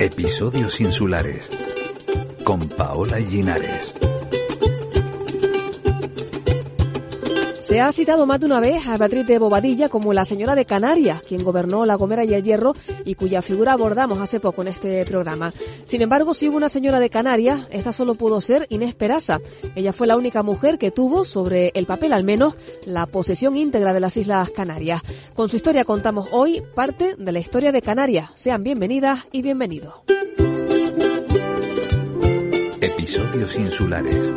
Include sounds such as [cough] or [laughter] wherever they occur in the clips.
Episodios insulares con Paola Linares. Se ha citado más de una vez a Beatriz de Bobadilla como la señora de Canarias, quien gobernó La Gomera y el Hierro y cuya figura abordamos hace poco en este programa. Sin embargo, si hubo una señora de Canarias, esta solo pudo ser Inés Peraza. Ella fue la única mujer que tuvo, sobre el papel al menos, la posesión íntegra de las Islas Canarias. Con su historia contamos hoy parte de la historia de Canarias. Sean bienvenidas y bienvenidos. Episodios insulares.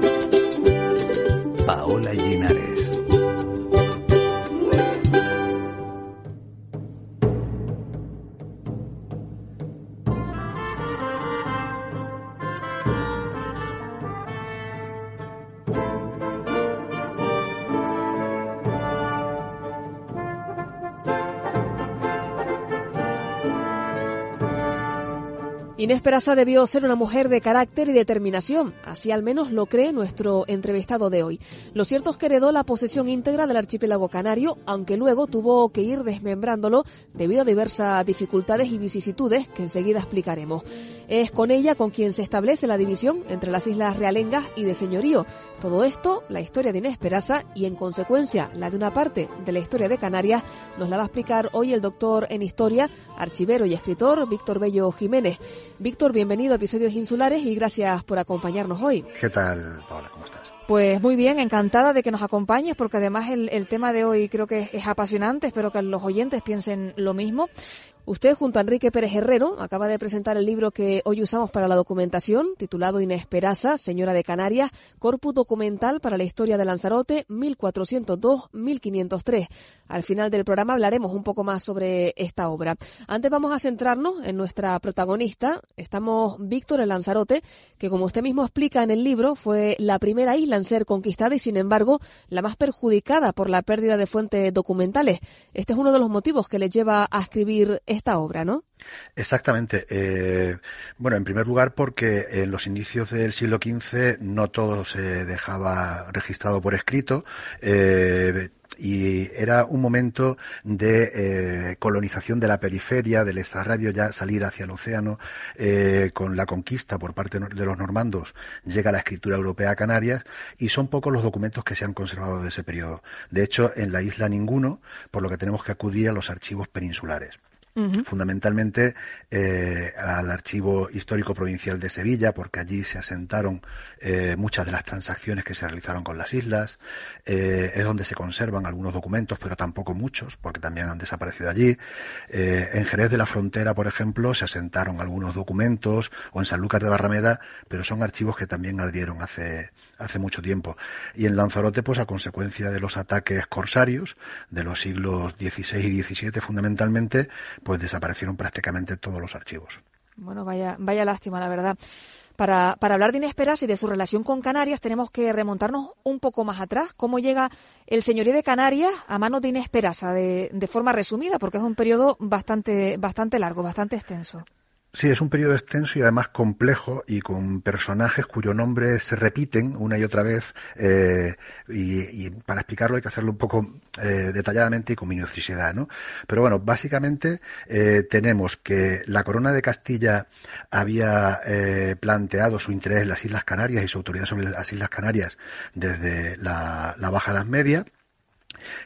Paola Linares. Inés Peraza debió ser una mujer de carácter y determinación, así al menos lo cree nuestro entrevistado de hoy. Lo cierto es que heredó la posesión íntegra del archipiélago canario, aunque luego tuvo que ir desmembrándolo debido a diversas dificultades y vicisitudes que enseguida explicaremos. Es con ella con quien se establece la división entre las islas realengas y de señorío. Todo esto, la historia de Inés Peraza y en consecuencia la de una parte de la historia de Canarias, nos la va a explicar hoy el doctor en historia, archivero y escritor Víctor Bello Jiménez. Víctor, bienvenido a Episodios Insulares y gracias por acompañarnos hoy. ¿Qué tal, Paola? ¿Cómo estás? Pues muy bien, encantada de que nos acompañes, porque además el, el tema de hoy creo que es, es, apasionante, espero que los oyentes piensen lo mismo. Usted, junto a Enrique Pérez Herrero, acaba de presentar el libro que hoy usamos para la documentación, titulado Inés Peraza, Señora de Canarias, Corpus Documental para la Historia de Lanzarote, 1402-1503. Al final del programa hablaremos un poco más sobre esta obra. Antes vamos a centrarnos en nuestra protagonista. Estamos Víctor en Lanzarote, que como usted mismo explica en el libro, fue la primera isla en ser conquistada y, sin embargo, la más perjudicada por la pérdida de fuentes documentales. Este es uno de los motivos que le lleva a escribir Exactamente. Eh, bueno, en primer lugar porque en los inicios del siglo XV no todo se dejaba registrado por escrito. Eh, y era un momento de eh, colonización de la periferia, del extrarradio, ya salir hacia el océano, con la conquista por parte de los normandos, llega la escritura europea a Canarias, y son pocos los documentos que se han conservado de ese periodo. De hecho, en la isla ninguno, por lo que tenemos que acudir a los archivos peninsulares. Fundamentalmente eh, al Archivo Histórico Provincial de Sevilla, porque allí se asentaron eh, muchas de las transacciones que se realizaron con las islas, eh, es donde se conservan algunos documentos, pero tampoco muchos, porque también han desaparecido allí. en Jerez de la Frontera, por ejemplo, se asentaron algunos documentos, o en Sanlúcar de Barrameda, pero son archivos que también ardieron hace, hace mucho tiempo. Y en Lanzarote, pues a consecuencia de los ataques corsarios de los siglos XVI y XVII fundamentalmente, pues desaparecieron prácticamente todos los archivos. Bueno, vaya, vaya lástima, la verdad. Para, para hablar de Inés Peraza y de su relación con Canarias tenemos que remontarnos un poco más atrás. ¿Cómo llega el señorío de Canarias a manos de Inés Peraza? De, de forma resumida, porque es un periodo bastante, bastante largo, bastante extenso. Sí, es un periodo extenso y además complejo y con personajes cuyos nombres se repiten una y otra vez eh, y, y, para explicarlo hay que hacerlo un poco eh, detalladamente y con minuciosidad, ¿no? Pero bueno, básicamente eh, tenemos que la corona de Castilla había eh, planteado su interés en las Islas Canarias y su autoridad sobre las Islas Canarias desde la, la Baja Edad Media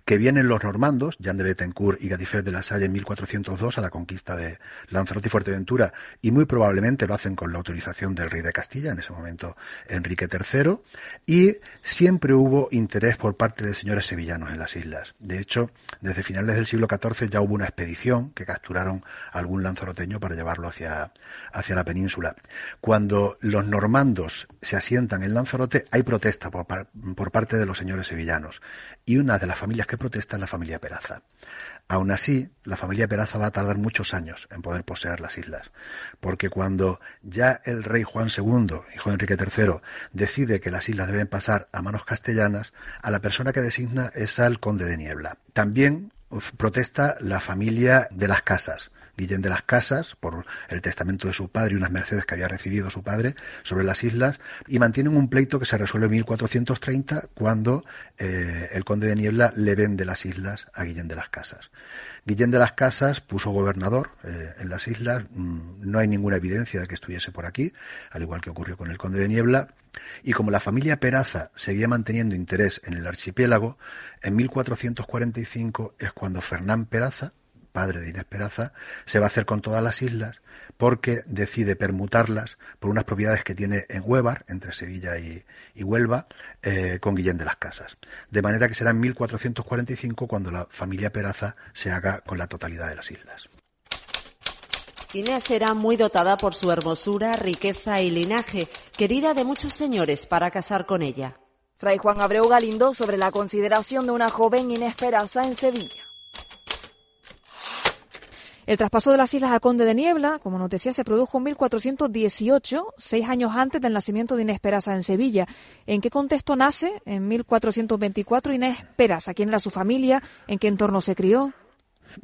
que vienen los normandos, Jean de Betancourt y Gadifer de la Salle en 1402 a la conquista de Lanzarote y Fuerteventura, y muy probablemente lo hacen con la autorización del rey de Castilla, en ese momento Enrique III, y siempre hubo interés por parte de señores sevillanos en las islas. De hecho, desde finales del siglo XIV ya hubo una expedición que capturaron a algún lanzaroteño para llevarlo hacia, hacia la península. Cuando los normandos se asientan en Lanzarote, hay protesta por, por parte de los señores sevillanos, y una de las familias que protesta es la familia Peraza. Aún así, la familia Peraza va a tardar muchos años en poder poseer las islas, porque cuando ya el rey Juan II, hijo de Enrique III, decide que las islas deben pasar a manos castellanas, a la persona que designa es al conde de Niebla. También protesta la familia de las casas, Guillén de las Casas, por el testamento de su padre y unas mercedes que había recibido su padre sobre las islas, y mantienen un pleito que se resuelve en 1430 cuando eh, el conde de Niebla le vende las islas a Guillén de las Casas. Guillén de las Casas puso gobernador eh, en las islas, mm, no hay ninguna evidencia de que estuviese por aquí, al igual que ocurrió con el conde de Niebla, y como la familia Peraza seguía manteniendo interés en el archipiélago, en 1445 es cuando Fernán Peraza, padre de Inés Peraza, se va a hacer con todas las islas porque decide permutarlas por unas propiedades que tiene en Huevar, entre Sevilla y, Huelva, eh, con Guillén de las Casas. De manera que será en 1445 cuando la familia Peraza se haga con la totalidad de las islas. Inés era muy dotada por su hermosura, riqueza y linaje, querida de muchos señores para casar con ella. Fray Juan Abreu Galindo sobre la consideración de una joven Inés Peraza en Sevilla. El traspaso de las islas al Conde de Niebla, como nos decía, se produjo en 1418, seis años antes del nacimiento de Inés Peraza en Sevilla. ¿En qué contexto nace en 1424 Inés Peraza? ¿Quién era su familia? ¿En qué entorno se crió?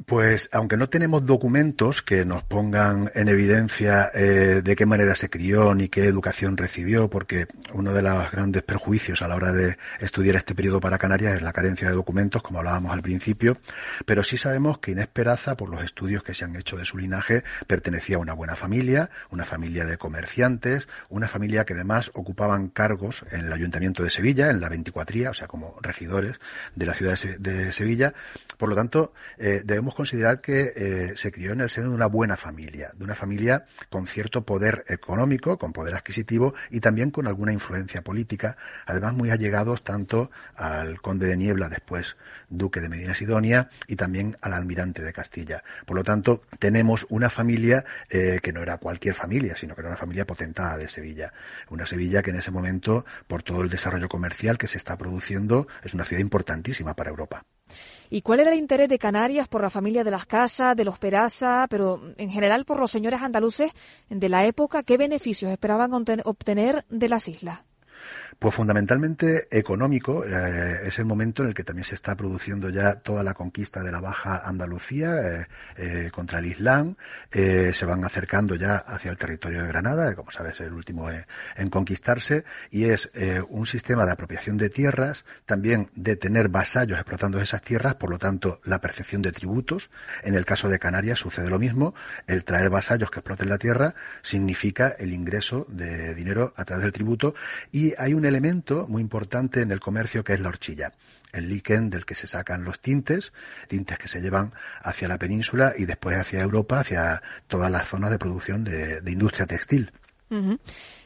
Pues aunque no tenemos documentos que nos pongan en evidencia eh, de qué manera se crió ni qué educación recibió, porque uno de los grandes perjuicios a la hora de estudiar este periodo para Canarias es la carencia de documentos, como hablábamos al principio, pero sí sabemos que Inés Peraza, por los estudios que se han hecho de su linaje, pertenecía a una buena familia, una familia de comerciantes, una familia que además ocupaban cargos en el Ayuntamiento de Sevilla, en la 24, o sea, como regidores de la ciudad de Sevilla. Por lo tanto, eh, de debemos considerar que eh, se crió en el seno de una buena familia, de una familia con cierto poder económico, con poder adquisitivo y también con alguna influencia política, además muy allegados tanto al conde de Niebla, después duque de Medina Sidonia, y también al almirante de Castilla. Por lo tanto, tenemos una familia eh, que no era cualquier familia, sino que era una familia potentada de Sevilla. Una Sevilla que en ese momento, por todo el desarrollo comercial que se está produciendo, es una ciudad importantísima para Europa. ¿Y cuál era el interés de Canarias por la familia de las Casas, de los Peraza, pero en general por los señores andaluces de la época? ¿Qué beneficios esperaban obtener de las islas? Pues fundamentalmente económico. Eh, es el momento en el que también se está produciendo ya toda la conquista de la Baja Andalucía eh, eh, contra el Islam. se van acercando ya hacia el territorio de Granada, que como sabes es el último en conquistarse, y es un sistema de apropiación de tierras, también de tener vasallos explotando esas tierras, por lo tanto la percepción de tributos. En el caso de Canarias sucede lo mismo. El traer vasallos que exploten la tierra significa el ingreso de dinero a través del tributo y hay un elemento muy importante en el comercio que es la horchilla el líquen del que se sacan los tintes, tintes que se llevan hacia la península y después hacia Europa, hacia todas las zonas de producción de, industria textil.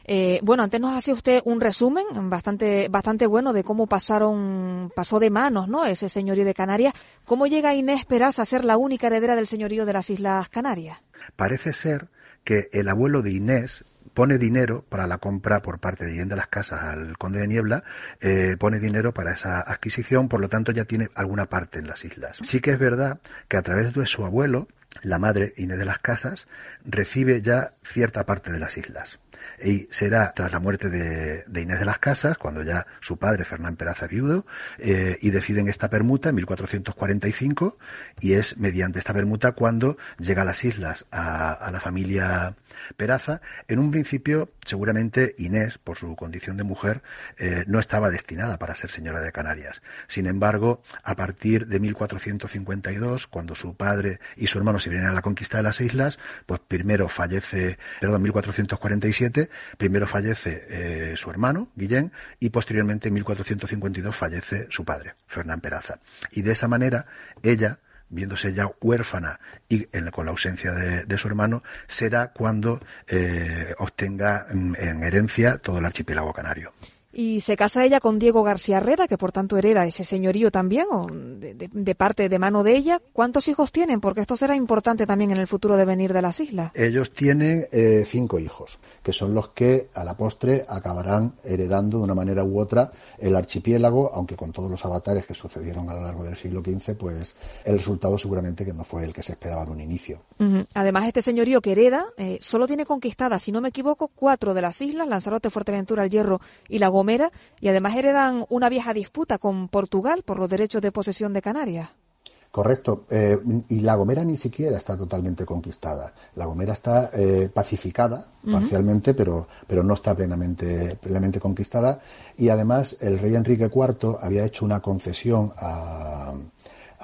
Eh, bueno, antes nos hacía usted un resumen bastante, bastante bueno de cómo pasaron, pasó de manos, ¿no? Ese señorío de Canarias. ¿Cómo llega Inés Peraza a ser la única heredera del señorío de las Islas Canarias? Parece ser que el abuelo de Inés pone dinero para la compra por parte de de las Casas al Conde de Niebla, eh, pone dinero para esa adquisición, por lo tanto ya tiene alguna parte en las islas. Sí que es verdad que a través de su abuelo, la madre Inés de las Casas, recibe ya cierta parte de las islas y será tras la muerte de, Inés de las Casas, cuando ya su padre, Fernán Peraza, viudo, eh, y deciden esta permuta en 1445, y es mediante esta permuta cuando llega a las islas a, la familia Peraza. En un principio, seguramente Inés, por su condición de mujer, eh, no estaba destinada para ser señora de Canarias. Sin embargo, a partir de 1452, cuando su padre y su hermano se vienen a la conquista de las islas, pues primero fallece, perdón, 1447, primero fallece eh, su hermano, Guillén, y posteriormente en 1452 fallece su padre, Fernán Peraza. Y de esa manera, ella, viéndose ya huérfana y con la ausencia de, su hermano, será cuando eh, obtenga mm, en herencia todo el archipiélago canario. Y se casa ella con Diego García Herrera, que por tanto hereda ese señorío también, o de, parte de mano de ella. ¿Cuántos hijos tienen? Porque esto será importante también en el futuro de venir de las islas. Ellos tienen eh, cinco hijos, que son los que a la postre acabarán heredando de una manera u otra el archipiélago, aunque con todos los avatares que sucedieron a lo largo del siglo XV, pues el resultado seguramente que no fue el que se esperaba en un inicio. Además, este señorío que hereda eh, solo tiene conquistadas, si no me equivoco, cuatro de las islas, Lanzarote, Fuerteventura, El Hierro y La y además heredan una vieja disputa con Portugal por los derechos de posesión de Canarias. Correcto. Eh, y La Gomera ni siquiera está totalmente conquistada. La Gomera está eh, pacificada parcialmente, pero, pero no está plenamente, plenamente conquistada. Y además el rey Enrique IV había hecho una concesión a,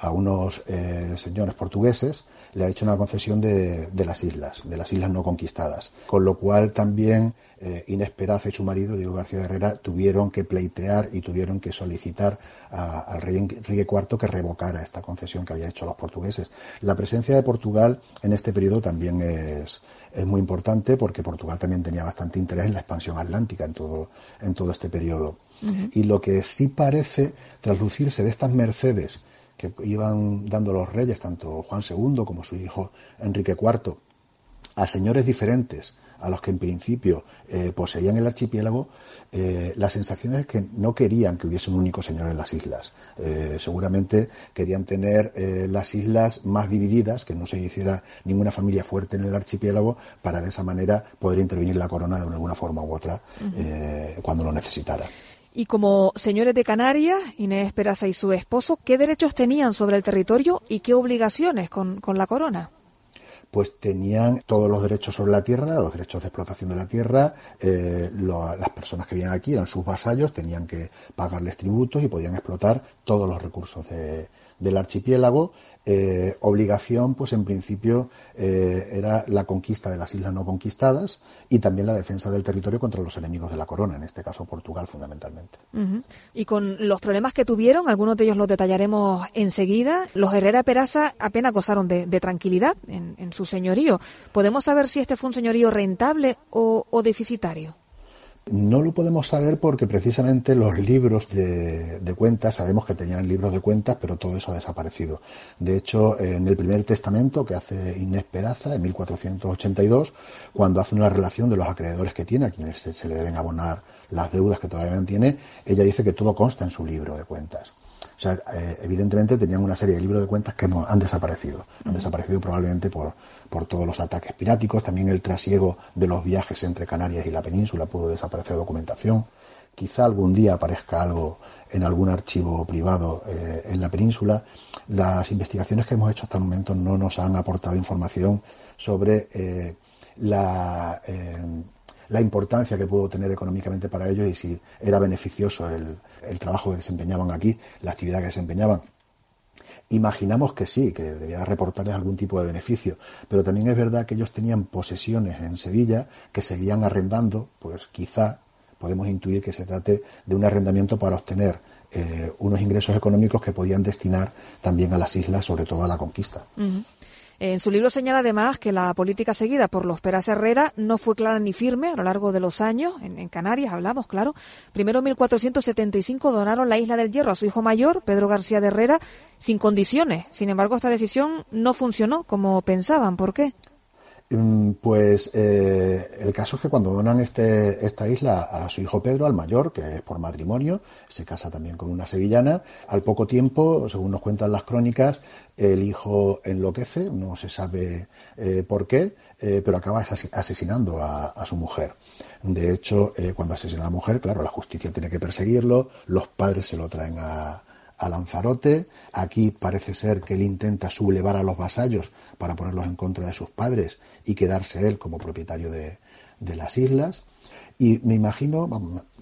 a unos eh, señores portugueses, le ha hecho una concesión de, de, las islas, de las islas no conquistadas. Con lo cual también eh, Inés Peraza y su marido, Diego García de Herrera, tuvieron que pleitear y tuvieron que solicitar al rey Enrique IV que revocara esta concesión que había hecho los portugueses. La presencia de Portugal en este periodo también es, es muy importante porque Portugal también tenía bastante interés en la expansión atlántica en todo, en todo este periodo. Y lo que sí parece traslucirse de estas mercedes que iban dando los reyes, tanto Juan II como su hijo Enrique IV, a señores diferentes a los que en principio eh, poseían el archipiélago, eh, la sensación es que no querían que hubiese un único señor en las islas. Eh, seguramente querían tener eh, las islas más divididas, que no se hiciera ninguna familia fuerte en el archipiélago, para de esa manera poder intervenir la corona de alguna forma u otra uh cuando lo necesitara. Y como señores de Canarias, Inés Peraza y su esposo, ¿qué derechos tenían sobre el territorio y qué obligaciones con, con la corona? pues tenían todos los derechos sobre la tierra, los derechos de explotación de la tierra, eh, lo, las personas que vivían aquí eran sus vasallos, tenían que pagarles tributos y podían explotar todos los recursos de, del archipiélago eh, obligación, pues en principio eh, era la conquista de las islas no conquistadas y también la defensa del territorio contra los enemigos de la corona, en este caso Portugal fundamentalmente. Y con los problemas que tuvieron, algunos de ellos los detallaremos enseguida, los Herrera Peraza apenas gozaron de, tranquilidad en, su señorío. ¿Podemos saber si este fue un señorío rentable o deficitario? No lo podemos saber porque precisamente los libros de, cuentas, sabemos que tenían libros de cuentas, pero todo eso ha desaparecido. De hecho, en el primer testamento que hace Inés Peraza, en 1482, cuando hace una relación de los acreedores que tiene, a quienes se, se le deben abonar las deudas que todavía mantiene, ella dice que todo consta en su libro de cuentas. O sea, eh, evidentemente tenían una serie de libros de cuentas que han desaparecido. Han desaparecido probablemente por, por todos los ataques piráticos. También el trasiego de los viajes entre Canarias y la península pudo desaparecer documentación. Quizá algún día aparezca algo en algún archivo privado eh, en la península. Las investigaciones que hemos hecho hasta el momento no nos han aportado información sobre eh, la la importancia que pudo tener económicamente para ellos y si era beneficioso el, el trabajo que desempeñaban aquí, la actividad que desempeñaban. Imaginamos que sí, que debía reportarles algún tipo de beneficio, pero también es verdad que ellos tenían posesiones en Sevilla que seguían arrendando, pues quizá podemos intuir que se trate de un arrendamiento para obtener eh, unos ingresos económicos que podían destinar también a las islas, sobre todo a la conquista. En su libro señala además que la política seguida por los Peras Herrera no fue clara ni firme a lo largo de los años. En, en, Canarias hablamos, claro. Primero en 1475 donaron la isla del Hierro a su hijo mayor, Pedro García de Herrera, sin condiciones. Sin embargo, esta decisión no funcionó como pensaban. ¿Por qué? Pues eh, el caso es que cuando donan este, esta isla a su hijo Pedro, al mayor, que es por matrimonio, se casa también con una sevillana, al poco tiempo, según nos cuentan las crónicas, el hijo enloquece, no se sabe eh, por qué, eh, pero acaba asesinando a, su mujer. De hecho, cuando asesina a la mujer, claro, la justicia tiene que perseguirlo, los padres se lo traen a, a Lanzarote. Aquí parece ser que él intenta sublevar a los vasallos para ponerlos en contra de sus padres y quedarse él como propietario de, las islas. Y me imagino,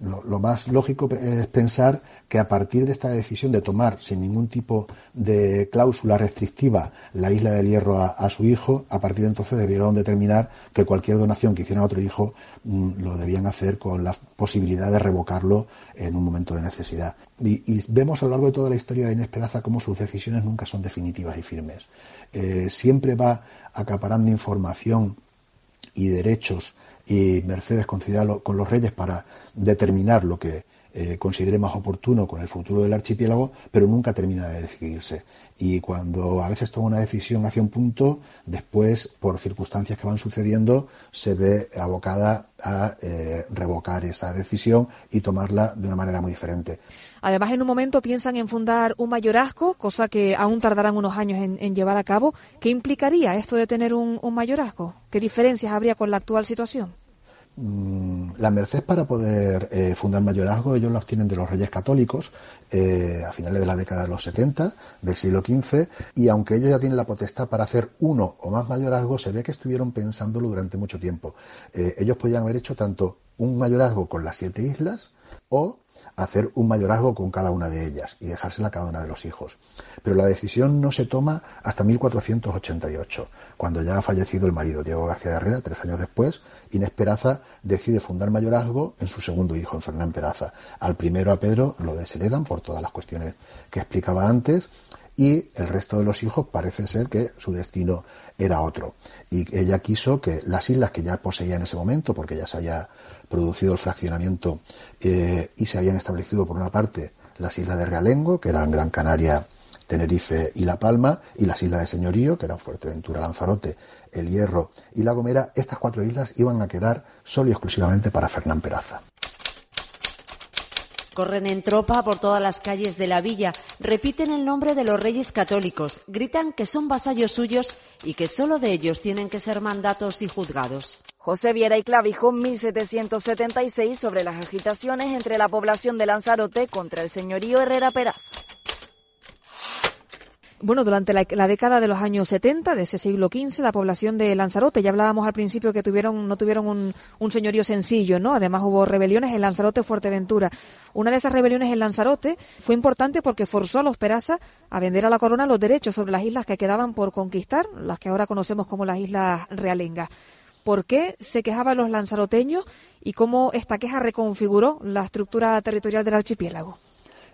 lo, más lógico es pensar que a partir de esta decisión de tomar sin ningún tipo de cláusula restrictiva la isla del Hierro a, su hijo, a partir de entonces debieron determinar que cualquier donación que hiciera a otro hijo mmm, lo debían hacer con la posibilidad de revocarlo en un momento de necesidad. Y, y, vemos a lo largo de toda la historia de Inés Peraza cómo sus decisiones nunca son definitivas y firmes. Eh, siempre va acaparando información y derechos y Mercedes con los reyes para determinar lo que eh, considere más oportuno con el futuro del archipiélago, pero nunca termina de decidirse. Y cuando a veces toma una decisión hacia un punto, después, por circunstancias que van sucediendo, se ve abocada a eh, revocar esa decisión y tomarla de una manera muy diferente. Además, en un momento piensan en fundar un mayorazgo, cosa que aún tardarán unos años en, llevar a cabo. ¿Qué implicaría esto de tener un, un mayorazgo? ¿Qué diferencias habría con la actual situación? Mm, la merced para poder eh, fundar mayorazgo ellos la obtienen de los reyes católicos eh, a finales de la década de los 70 del siglo XV y aunque ellos ya tienen la potestad para hacer uno o más mayorazgos se ve que estuvieron pensándolo durante mucho tiempo. Eh, ellos podían haber hecho tanto un mayorazgo con las siete islas o hacer un mayorazgo con cada una de ellas y dejársela a cada una de los hijos. Pero la decisión no se toma hasta 1488, cuando ya ha fallecido el marido, Diego García de Herrera, tres años después, Inés Peraza decide fundar mayorazgo en su segundo hijo, en Fernán Peraza. Al primero, a Pedro, lo desheredan por todas las cuestiones que explicaba antes, y el resto de los hijos parece ser que su destino era otro. Y ella quiso que las islas que ya poseía en ese momento, porque ya se había producido el fraccionamiento eh, y se habían establecido por una parte las islas de Realengo, que eran Gran Canaria, Tenerife y La Palma, y las islas de Señorío, que eran Fuerteventura, Lanzarote, El Hierro y La Gomera, estas cuatro islas iban a quedar solo y exclusivamente para Fernán Peraza. Corren en tropa por todas las calles de la villa, repiten el nombre de los reyes católicos, gritan que son vasallos suyos y que solo de ellos tienen que ser mandatos y juzgados. José Viera y Clavijo, 1776, sobre las agitaciones entre la población de Lanzarote contra el señorío Herrera Peraza. Bueno, durante la, década de los años 70 de ese siglo XV, la población de Lanzarote, ya hablábamos al principio que tuvieron, no tuvieron un, un señorío sencillo, ¿no? Además hubo rebeliones en Lanzarote Fuerteventura. Una de esas rebeliones en Lanzarote fue importante porque forzó a los Peraza a vender a la corona los derechos sobre las islas que quedaban por conquistar, las que ahora conocemos como las Islas Realengas por qué se quejaban los lanzaroteños y cómo esta queja reconfiguró la estructura territorial del archipiélago.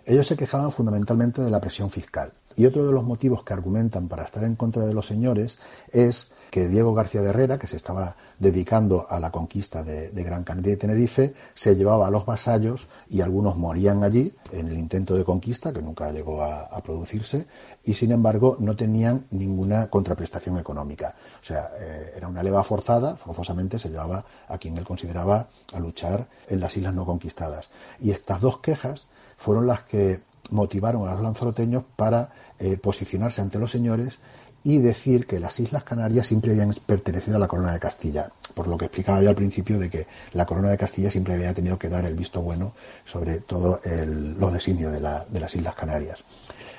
Ellos se quejaban fundamentalmente de la presión fiscal. Y otro de los motivos que argumentan para estar en contra de los señores es que Diego García de Herrera, que se estaba dedicando a la conquista de, Gran Canaria y Tenerife, se llevaba a los vasallos y algunos morían allí en el intento de conquista, que nunca llegó a, producirse, y sin embargo no tenían ninguna contraprestación económica. O sea, eh, era una leva forzada, forzosamente se llevaba a quien él consideraba a luchar en las islas no conquistadas. Y estas dos quejas fueron las que motivaron a los lanzaroteños para eh, posicionarse ante los señores y decir que las Islas Canarias siempre habían pertenecido a la Corona de Castilla, por lo que explicaba yo al principio de que la Corona de Castilla siempre había tenido que dar el visto bueno sobre todo los designios de, de las Islas Canarias.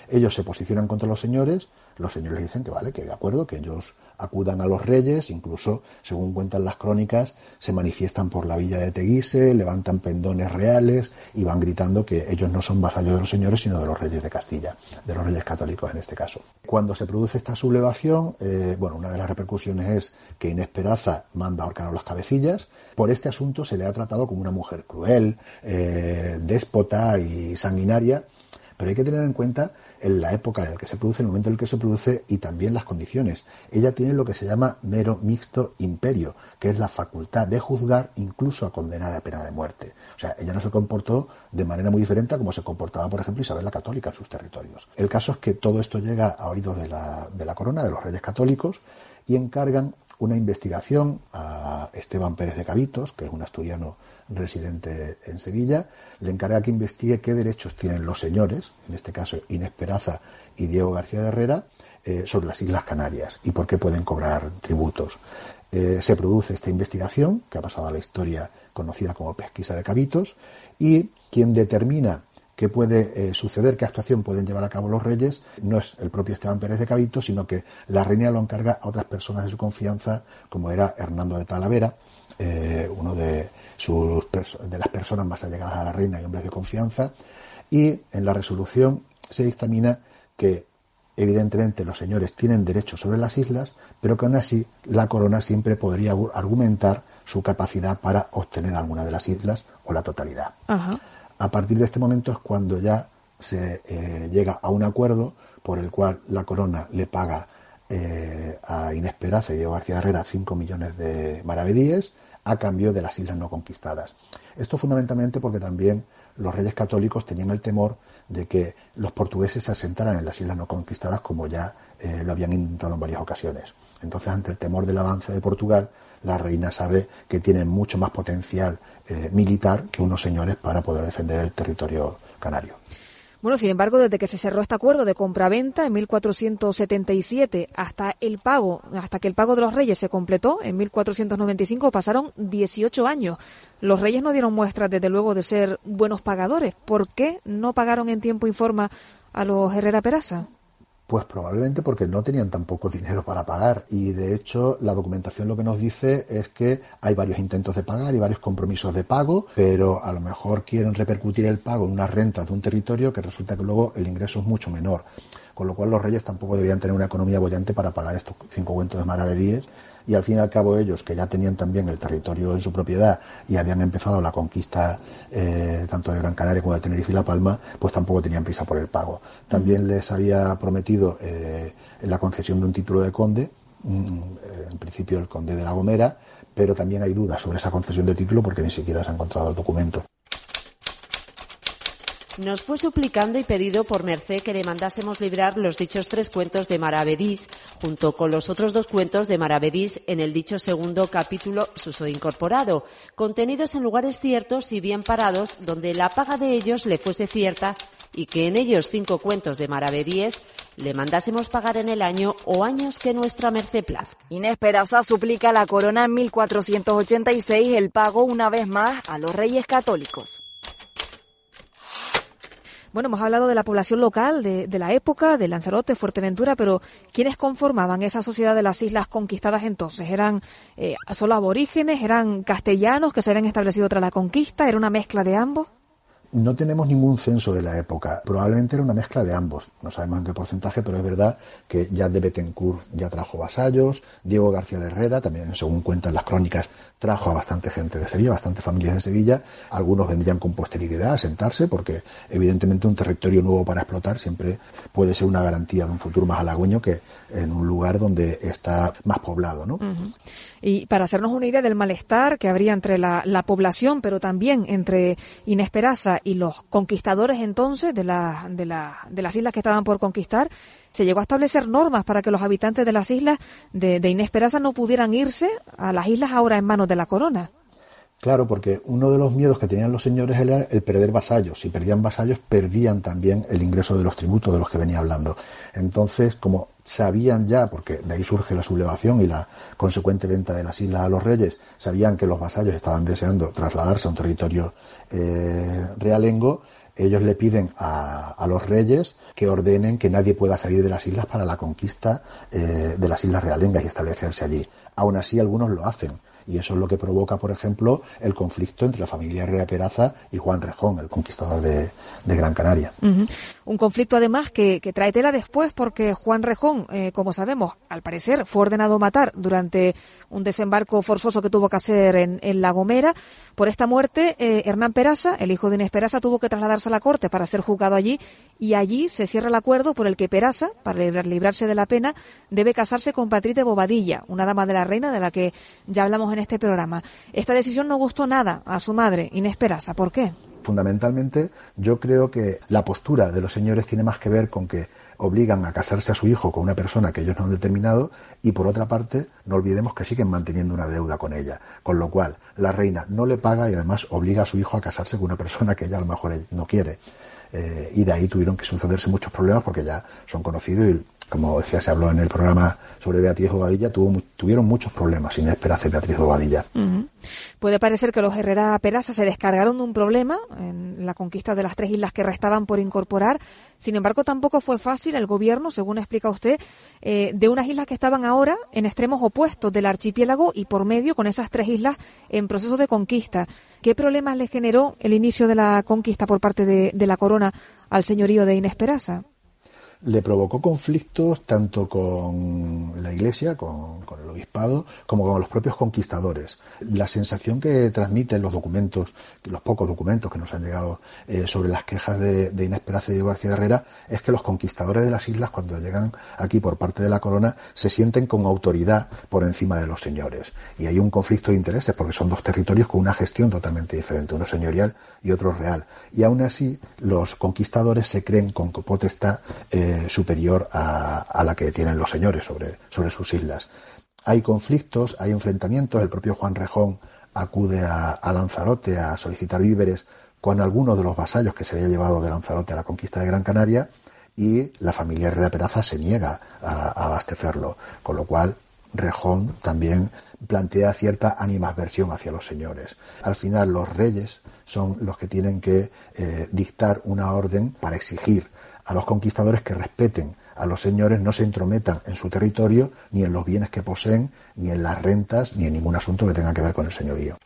Ellos se posicionan contra los señores, los señores dicen que vale, que de acuerdo, que ellos acudan a los reyes, incluso, según cuentan las crónicas, se manifiestan por la villa de Teguise, levantan pendones reales y van gritando que ellos no son vasallos de los señores, sino de los reyes de Castilla, de los reyes católicos en este caso. Cuando se produce esta sublevación, eh, bueno, una de las repercusiones es que Inés Peraza manda ahorcar a las cabecillas. Por este asunto se le ha tratado como una mujer cruel, eh, déspota y sanguinaria, pero hay que tener en cuenta en la época en la que se produce, el momento en el que se produce y también las condiciones. Ella tiene lo que se llama mero mixto imperio, que es la facultad de juzgar incluso a condenar a pena de muerte. O sea, ella no se comportó de manera muy diferente a como se comportaba, por ejemplo, Isabel la Católica en sus territorios. El caso es que todo esto llega a oídos de la, de la corona, de los reyes católicos, y encargan una investigación a Esteban Pérez de Cabitos, que es un asturiano residente en Sevilla, le encarga que investigue qué derechos tienen los señores, en este caso Inés Peraza y Diego García de Herrera, eh, sobre las Islas Canarias y por qué pueden cobrar tributos. Eh, se produce esta investigación, que ha pasado a la historia conocida como pesquisa de cabitos, y quien determina qué puede eh, suceder, qué actuación pueden llevar a cabo los reyes, no es el propio Esteban Pérez de Cabitos, sino que la reina lo encarga a otras personas de su confianza, como era Hernando de Talavera, uno de, sus, de las personas más allegadas a la reina y hombres de confianza, y en la resolución se dictamina que evidentemente los señores tienen derecho sobre las islas, pero que aún así la corona siempre podría argumentar su capacidad para obtener alguna de las islas o la totalidad. A partir de este momento es cuando ya se eh, llega a un acuerdo por el cual la corona le paga eh, a Inés y García Herrera 5 millones de maravedíes, a cambio de las islas no conquistadas. Esto fundamentalmente porque también los reyes católicos tenían el temor de que los portugueses se asentaran en las islas no conquistadas como ya eh, lo habían intentado en varias ocasiones. Entonces, ante el temor del avance de Portugal, la reina sabe que tienen mucho más potencial eh, militar que unos señores para poder defender el territorio canario. Bueno, sin embargo, desde que se cerró este acuerdo de compraventa en 1477 hasta el pago, hasta que el pago de los reyes se completó en 1495 pasaron 18 años. Los reyes no dieron muestras, desde luego, de ser buenos pagadores. ¿Por qué no pagaron en tiempo y forma a los Herrera Peraza? Pues probablemente porque no tenían tampoco dinero para pagar y de hecho la documentación lo que nos dice es que hay varios intentos de pagar y varios compromisos de pago, pero a lo mejor quieren repercutir el pago en unas rentas de un territorio que resulta que luego el ingreso es mucho menor. Con lo cual los reyes tampoco debían tener una economía bollante para pagar estos cinco cuentos de maravedíes y al fin y al cabo ellos, que ya tenían también el territorio en su propiedad y habían empezado la conquista eh, tanto de Gran Canaria como de Tenerife y La Palma, pues tampoco tenían prisa por el pago. También les había prometido eh, la concesión de un título de conde, mm, en principio el conde de La Gomera, pero también hay dudas sobre esa concesión de título porque ni siquiera se ha encontrado el documento. Nos fue suplicando y pedido por Merced que le mandásemos librar los dichos tres cuentos de Maravedís, junto con los otros dos cuentos de Maravedís en el dicho segundo capítulo Suso Incorporado, contenidos en lugares ciertos y bien parados, donde la paga de ellos le fuese cierta y que en ellos cinco cuentos de Maravedíes le mandásemos pagar en el año o años que nuestra merced plazca. Inés Peraza suplica a la corona en 1486 el pago una vez más a los reyes católicos. Bueno, hemos hablado de la población local, de, de, la época, de Lanzarote, Fuerteventura, pero ¿quiénes conformaban esa sociedad de las islas conquistadas entonces? ¿Eran eh, solo aborígenes? ¿Eran castellanos que se habían establecido tras la conquista? ¿Era una mezcla de ambos? No tenemos ningún censo de la época. Probablemente era una mezcla de ambos. No sabemos en qué porcentaje, pero es verdad que ya de Betancourt ya trajo vasallos, Diego García de Herrera, también según cuentan las crónicas, trajo a bastante gente de Sevilla, bastante familias de Sevilla. Algunos vendrían con posterioridad a sentarse porque evidentemente un territorio nuevo para explotar siempre puede ser una garantía de un futuro más halagüeño que en un lugar donde está más poblado, ¿no? Y para hacernos una idea del malestar que habría entre la, la población, pero también entre Inés Peraza y los conquistadores entonces de, la, de, la, de las islas que estaban por conquistar, se llegó a establecer normas para que los habitantes de las islas de, de no pudieran irse a las islas ahora en manos de la corona. Claro, porque uno de los miedos que tenían los señores era el perder vasallos. Si perdían vasallos, perdían también el ingreso de los tributos de los que venía hablando. Entonces, como sabían ya, porque de ahí surge la sublevación y la consecuente venta de las islas a los reyes, sabían que los vasallos estaban deseando trasladarse a un territorio eh, realengo, ellos le piden a, a, los reyes que ordenen que nadie pueda salir de las islas para la conquista eh, de las islas realengas y establecerse allí. Aún así, algunos lo hacen y eso es lo que provoca, por ejemplo, el conflicto entre la familia Herrera Peraza y Juan Rejón, el conquistador de, Gran Canaria. Un conflicto además que, que, trae tela después porque Juan Rejón, eh, como sabemos, al parecer fue ordenado matar durante un desembarco forzoso que tuvo que hacer en, en La Gomera. Por esta muerte, eh, Hernán Peraza, el hijo de Inés Peraza, tuvo que trasladarse a la corte para ser juzgado allí y allí se cierra el acuerdo por el que Peraza, para librarse de la pena, debe casarse con Patricia Bobadilla, una dama de la reina de la que ya hablamos en este programa. Esta decisión no gustó nada a su madre, Inés Peraza. ¿Por qué? Fundamentalmente, yo creo que la postura de los señores tiene más que ver con que obligan a casarse a su hijo con una persona que ellos no han determinado y por otra parte no olvidemos que siguen manteniendo una deuda con ella, con lo cual la reina no le paga y además obliga a su hijo a casarse con una persona que ella a lo mejor no quiere. Eh, y de ahí tuvieron que sucederse muchos problemas porque ya son conocidos y como decía, se habló en el programa sobre Beatriz Bobadilla, tuvo, tuvieron muchos problemas sin Esperanza y Beatriz Bobadilla. Puede parecer que los Herrera Peraza se descargaron de un problema en la conquista de las tres islas que restaban por incorporar. Sin embargo, tampoco fue fácil el gobierno, según explica usted, eh, de unas islas que estaban ahora en extremos opuestos del archipiélago y por medio con esas tres islas en proceso de conquista. ¿Qué problemas le generó el inicio de la conquista por parte de, de la corona al señorío de Inés Peraza? Le provocó conflictos tanto con la Iglesia, con, el obispado, como con los propios conquistadores. La sensación que transmiten los documentos, los pocos documentos que nos han llegado eh, sobre las quejas de, de Inés Peraza y Diego García Herrera, es que los conquistadores de las islas, cuando llegan aquí por parte de la corona, se sienten con autoridad por encima de los señores. Y hay un conflicto de intereses, porque son dos territorios con una gestión totalmente diferente, uno señorial y otro real. Y aún así, los conquistadores se creen con potestad eh, superior a, la que tienen los señores sobre, sobre sus islas. Hay conflictos, hay enfrentamientos, el propio Juan Rejón acude a, a Lanzarote a solicitar víveres con algunos de los vasallos que se había llevado de Lanzarote a la conquista de Gran Canaria y la familia Herrera Peraza se niega a, abastecerlo, con lo cual Rejón también plantea cierta animadversión hacia los señores. Al final los reyes son los que tienen que eh, dictar una orden para exigir a los conquistadores que respeten a los señores, no se entrometan en su territorio, ni en los bienes que poseen, ni en las rentas, ni en ningún asunto que tenga que ver con el señorío.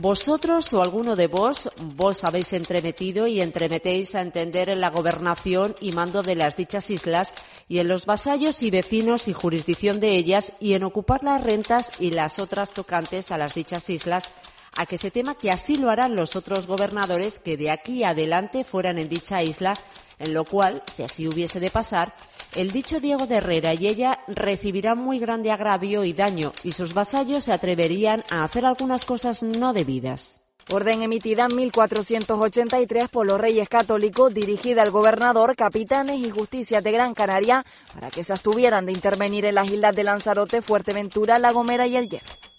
Vosotros o alguno de vos, vos habéis entremetido y entremetéis a entender en la gobernación y mando de las dichas islas y en los vasallos y vecinos y jurisdicción de ellas y en ocupar las rentas y las otras tocantes a las dichas islas a que se tema que así lo harán los otros gobernadores que de aquí adelante fueran en dicha isla, en lo cual, si así hubiese de pasar, el dicho Diego de Herrera y ella recibirán muy grande agravio y daño, y sus vasallos se atreverían a hacer algunas cosas no debidas. Orden emitida en 1483 por los Reyes Católicos, dirigida al gobernador, capitanes y justicia de Gran Canaria para que se abstuvieran de intervenir en las islas de Lanzarote, Fuerteventura, La Gomera y El Hierro.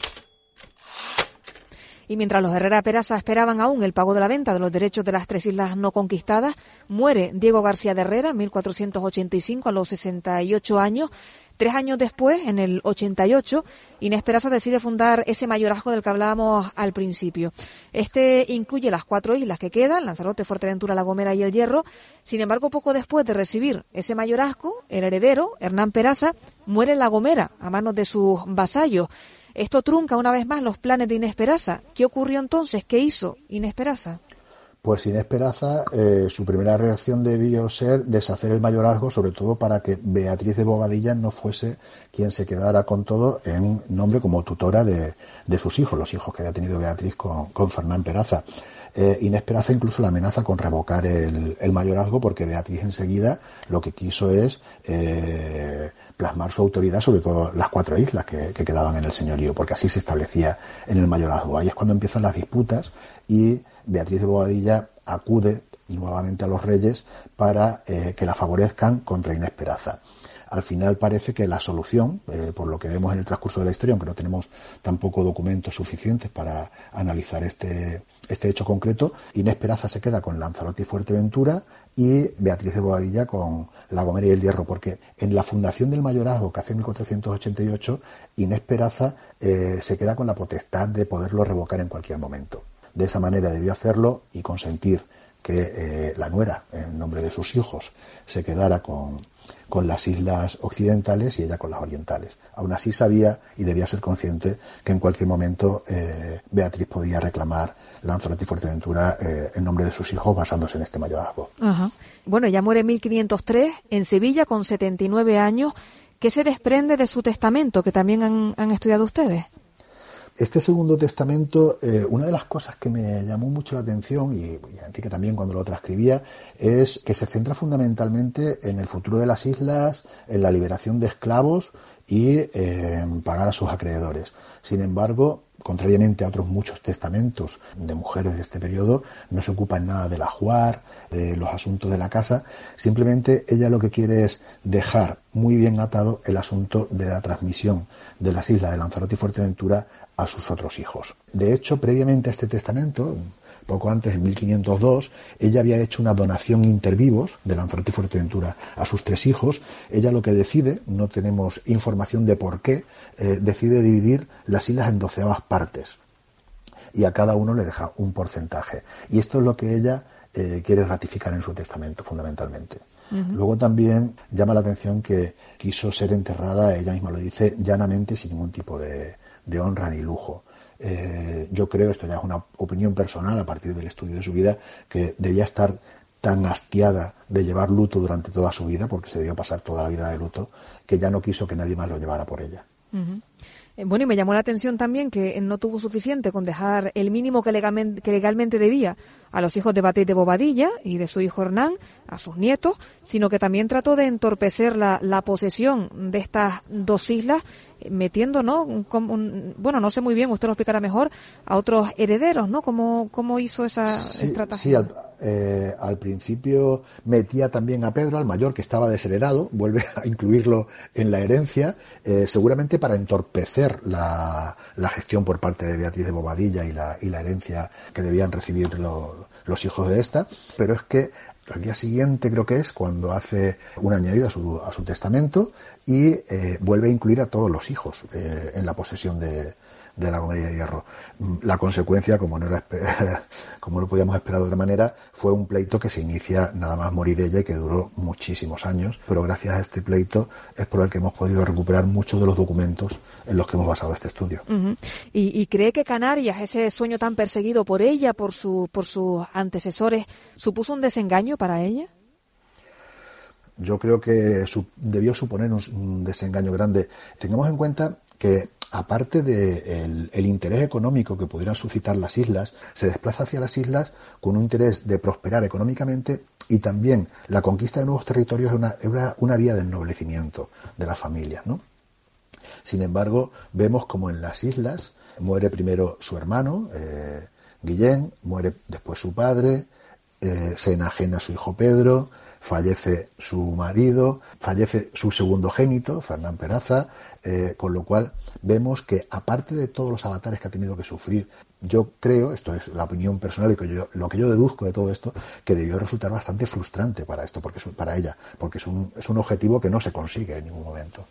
Y mientras los Herrera Peraza esperaban aún el pago de la venta de los derechos de las tres islas no conquistadas, muere Diego García de Herrera en 1485 a los 68 años. Tres años después, en el 88, Inés Peraza decide fundar ese mayorazgo del que hablábamos al principio. Este incluye las cuatro islas que quedan, Lanzarote, Fuerteventura, La Gomera y El Hierro. Sin embargo, poco después de recibir ese mayorazgo, el heredero, Hernán Peraza, muere en La Gomera a manos de sus vasallos. Esto trunca una vez más los planes de Inesperaza. ¿Qué ocurrió entonces? ¿Qué hizo Inesperaza? Pues Inesperaza, eh, su primera reacción debió ser deshacer el mayorazgo, sobre todo para que Beatriz de Bobadilla no fuese quien se quedara con todo en nombre como tutora de, sus hijos, los hijos que había tenido Beatriz con, con Fernán Peraza. Eh, Inés Peraza incluso la amenaza con revocar el, mayorazgo porque Beatriz enseguida lo que quiso es eh, plasmar su autoridad sobre todo las cuatro islas que, quedaban en el señorío, porque así se establecía en el mayorazgo. Ahí es cuando empiezan las disputas y Beatriz de Bobadilla acude nuevamente a los reyes para eh, que la favorezcan contra Inés Peraza al final parece que la solución, eh, por lo que vemos en el transcurso de la historia, aunque no tenemos tampoco documentos suficientes para analizar este, este hecho concreto, Inés Peraza se queda con Lanzarote y Fuerteventura y Beatriz de Bobadilla con La Gomera y el Hierro, porque en la fundación del mayorazgo que hace en 1488, Inés Peraza se queda con la potestad de poderlo revocar en cualquier momento. De esa manera debió hacerlo y consentir que eh, la nuera, en nombre de sus hijos, se quedara con, con las islas occidentales y ella con las orientales. Aún así sabía y debía ser consciente que en cualquier momento eh, Beatriz podía reclamar Lanzarote y Fuerteventura eh, en nombre de sus hijos basándose en este mayorazgo. Bueno, ella muere en 1503 en Sevilla con 79 años. ¿Qué se desprende de su testamento que también han estudiado ustedes? Este segundo testamento, eh, una de las cosas que me llamó mucho la atención, y, Enrique también cuando lo transcribía, es que se centra fundamentalmente en el futuro de las islas, en la liberación de esclavos y pagar a sus acreedores. Sin embargo, contrariamente a otros muchos testamentos de mujeres de este periodo, no se ocupa en nada del ajuar, de los asuntos de la casa, simplemente ella lo que quiere es dejar muy bien atado el asunto de la transmisión de las islas de Lanzarote y Fuerteventura a sus otros hijos. De hecho, previamente a este testamento, poco antes, en 1502, ella había hecho una donación inter vivos de Lanzarote y Fuerteventura a sus tres hijos. Ella lo que decide, no tenemos información de por qué, eh, decide dividir las islas en doceavas partes. Y a cada uno le deja un porcentaje. Y esto es lo que ella eh, quiere ratificar en su testamento, fundamentalmente. Luego también llama la atención que quiso ser enterrada, ella misma lo dice, llanamente, sin ningún tipo de, de honra ni lujo. Eh, yo creo, esto ya es una opinión personal a partir del estudio de su vida, que debía estar tan hastiada de llevar luto durante toda su vida, porque se debió pasar toda la vida de luto, que ya no quiso que nadie más lo llevara por ella. Bueno, y me llamó la atención también que no tuvo suficiente con dejar el mínimo que legalmente, debía a los hijos de Batet de Bobadilla y de su hijo Hernán, a sus nietos, sino que también trató de entorpecer la, posesión de estas dos islas, eh, metiendo, ¿no? bueno, no sé muy bien, usted lo explicará mejor, a otros herederos, ¿no? ¿Cómo, cómo hizo esa estrategia? Sí, eh, al principio metía también a Pedro, al mayor, que estaba desheredado, vuelve a incluirlo en la herencia, eh, seguramente para entorpecer la, gestión por parte de Beatriz de Bobadilla y la, y la herencia que debían recibir los hijos de esta, pero es que al día siguiente creo que es cuando hace un añadido a su, a su testamento y eh, vuelve a incluir a todos los hijos en la posesión de, de la comedia de hierro. Mm, la consecuencia, como no, era, [laughs] como no podíamos esperar de otra manera, fue un pleito que se inicia nada más morir ella y que duró muchísimos años, pero gracias a este pleito es por el que hemos podido recuperar muchos de los documentos en los que hemos basado este estudio. ¿Y, ¿Y, cree que Canarias, ese sueño tan perseguido por ella, por, su, por sus antecesores, supuso un desengaño para ella? Yo creo que debió suponer un desengaño grande. Tengamos en cuenta que aparte del de el interés económico que pudieran suscitar las islas, se desplaza hacia las islas con un interés de prosperar económicamente y también la conquista de nuevos territorios es una, vía de ennoblecimiento de las familias. ¿no? Sin embargo, vemos como en las islas muere primero su hermano, eh, Guillén, muere después su padre, eh, se enajena su hijo Pedro, fallece su marido, fallece su segundo génito, Fernán Peraza, eh, con lo cual vemos que aparte de todos los avatares que ha tenido que sufrir, yo creo, esto es la opinión personal y que yo, lo que yo deduzco de todo esto, que debió resultar bastante frustrante para esto, porque es, para ella, porque es un, es un objetivo que no se consigue en ningún momento.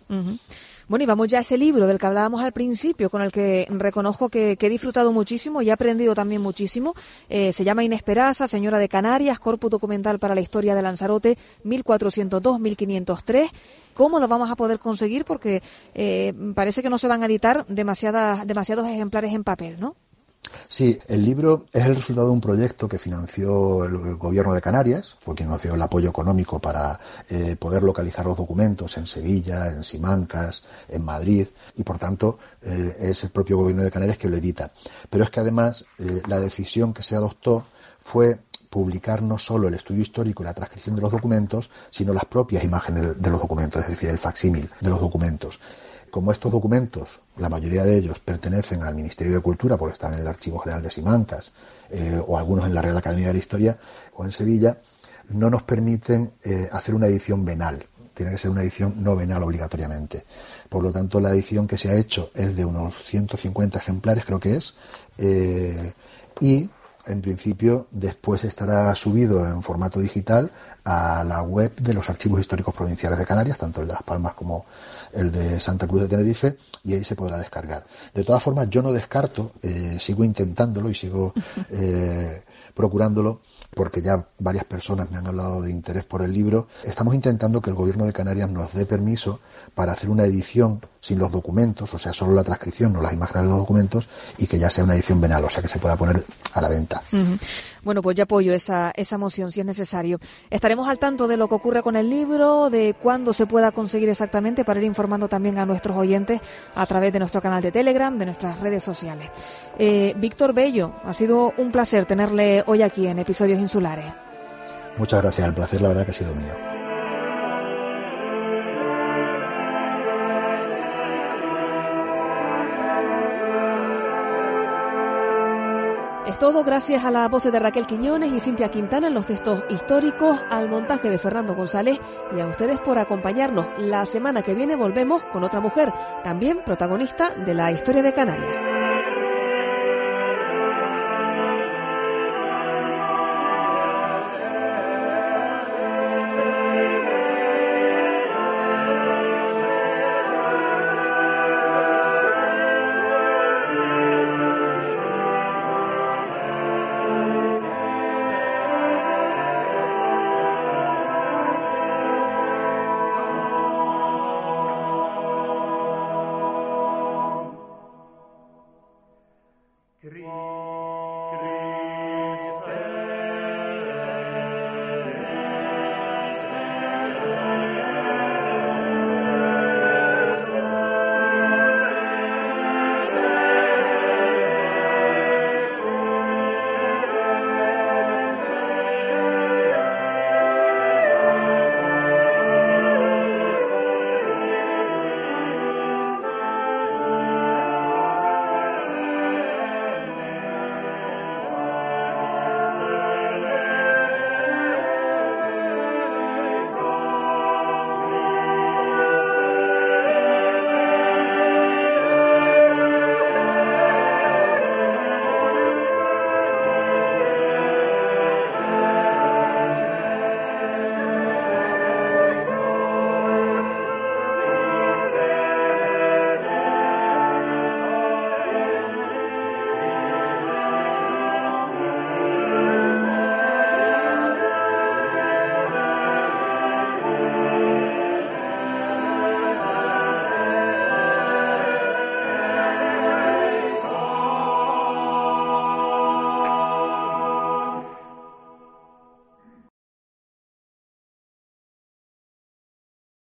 Bueno, y vamos ya a ese libro del que hablábamos al principio, con el que reconozco que, he disfrutado muchísimo y he aprendido también muchísimo. Eh, se llama Inesperanza, Señora de Canarias, Corpus Documental para la Historia de Lanzarote, 1402-1503. ¿Cómo lo vamos a poder conseguir? Porque eh, parece que no se van a editar demasiadas, demasiados ejemplares en papel, ¿no? Sí, el libro es el resultado de un proyecto que financió el gobierno de Canarias, fue quien nos dio el apoyo económico para eh, poder localizar los documentos en Sevilla, en Simancas, en Madrid, y por tanto eh, es el propio gobierno de Canarias que lo edita. Pero es que además eh, la decisión que se adoptó fue publicar no solo el estudio histórico y la transcripción de los documentos, sino las propias imágenes de los documentos, es decir, el facsímil de los documentos como estos documentos, la mayoría de ellos pertenecen al Ministerio de Cultura porque están en el Archivo General de Simancas eh, o algunos en la Real Academia de la Historia o en Sevilla, no nos permiten eh, hacer una edición venal. Tiene que ser una edición no venal obligatoriamente. Por lo tanto, la edición que se ha hecho es de unos 150 ejemplares, creo que es, eh, y en principio después estará subido en formato digital a la web de los archivos históricos provinciales de Canarias, tanto el de Las Palmas como el de Santa Cruz de Tenerife, y ahí se podrá descargar. De todas formas, yo no descarto, eh, sigo intentándolo y sigo [laughs] eh, procurándolo, porque ya varias personas me han hablado de interés por el libro. Estamos intentando que el Gobierno de Canarias nos dé permiso para hacer una edición sin los documentos, o sea, solo la transcripción, no las imágenes de los documentos, y que ya sea una edición venal, o sea, que se pueda poner a la venta. Bueno, pues ya apoyo esa, esa moción si es necesario. Estaremos al tanto de lo que ocurre con el libro, de cuándo se pueda conseguir exactamente para ir informando también a nuestros oyentes a través de nuestro canal de Telegram, de nuestras redes sociales. Eh, Víctor Bello, ha sido un placer tenerle hoy aquí en Episodios Insulares. Muchas gracias, el placer la verdad que ha sido mío. Todo gracias a la voces de Raquel Quiñones y Cintia Quintana en los textos históricos, al montaje de Fernando González y a ustedes por acompañarnos. La semana que viene volvemos con otra mujer, también protagonista de la historia de Canarias.